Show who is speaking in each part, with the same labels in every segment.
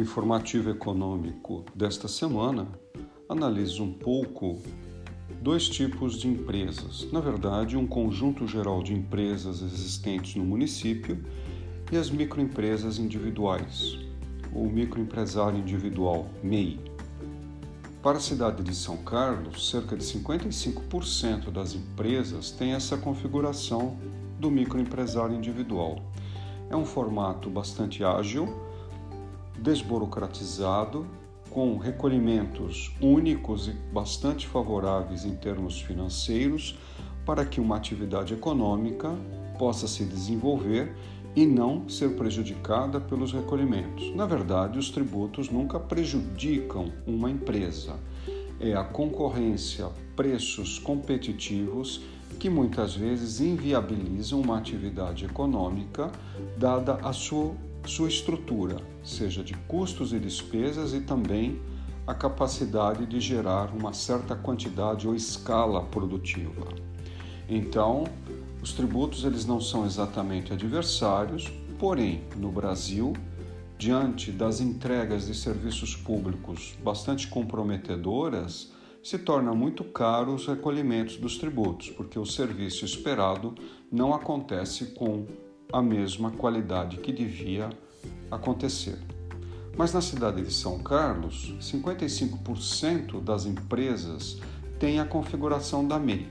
Speaker 1: Informativo econômico desta semana analisa um pouco dois tipos de empresas. Na verdade, um conjunto geral de empresas existentes no município e as microempresas individuais, o microempresário individual, MEI. Para a cidade de São Carlos, cerca de 55% das empresas têm essa configuração do microempresário individual. É um formato bastante ágil, desburocratizado, com recolhimentos únicos e bastante favoráveis em termos financeiros para que uma atividade econômica possa se desenvolver e não ser prejudicada pelos recolhimentos. Na verdade, os tributos nunca prejudicam uma empresa. É a concorrência, preços competitivos que muitas vezes inviabilizam uma atividade econômica dada a sua, sua estrutura, seja de custos e despesas e também a capacidade de gerar uma certa quantidade ou escala produtiva. Então, os tributos eles não são exatamente adversários, porém, no Brasil, diante das entregas de serviços públicos bastante comprometedoras, se torna muito caro os recolhimentos dos tributos, porque o serviço esperado não acontece com a mesma qualidade que devia acontecer. Mas na cidade de São Carlos, 55% das empresas têm a configuração da MEI,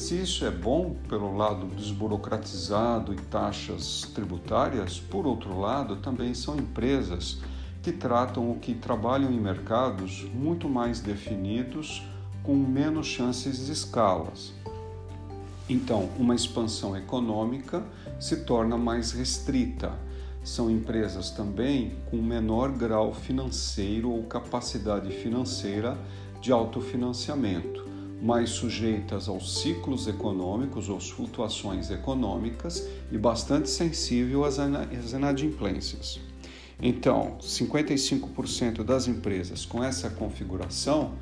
Speaker 1: se isso é bom pelo lado desburocratizado e taxas tributárias, por outro lado, também são empresas que tratam o que trabalham em mercados muito mais definidos, com menos chances de escalas. Então, uma expansão econômica se torna mais restrita. São empresas também com menor grau financeiro ou capacidade financeira de autofinanciamento mais sujeitas aos ciclos econômicos ou flutuações econômicas e bastante sensível às inadimplências. Então, 55% das empresas com essa configuração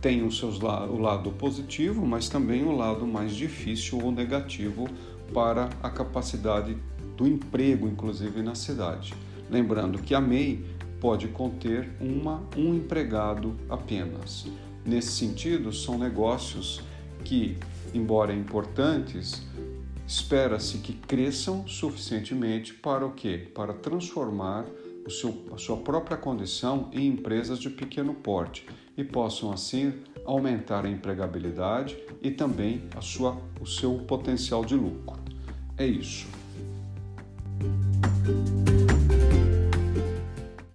Speaker 1: têm o, seus, o lado positivo, mas também o lado mais difícil ou negativo para a capacidade do emprego, inclusive na cidade. Lembrando que a MEI pode conter uma, um empregado apenas. Nesse sentido, são negócios que, embora importantes, espera-se que cresçam suficientemente para o quê? Para transformar seu, a sua própria condição em empresas de pequeno porte e possam assim aumentar a empregabilidade e também a sua, o seu potencial de lucro. É isso.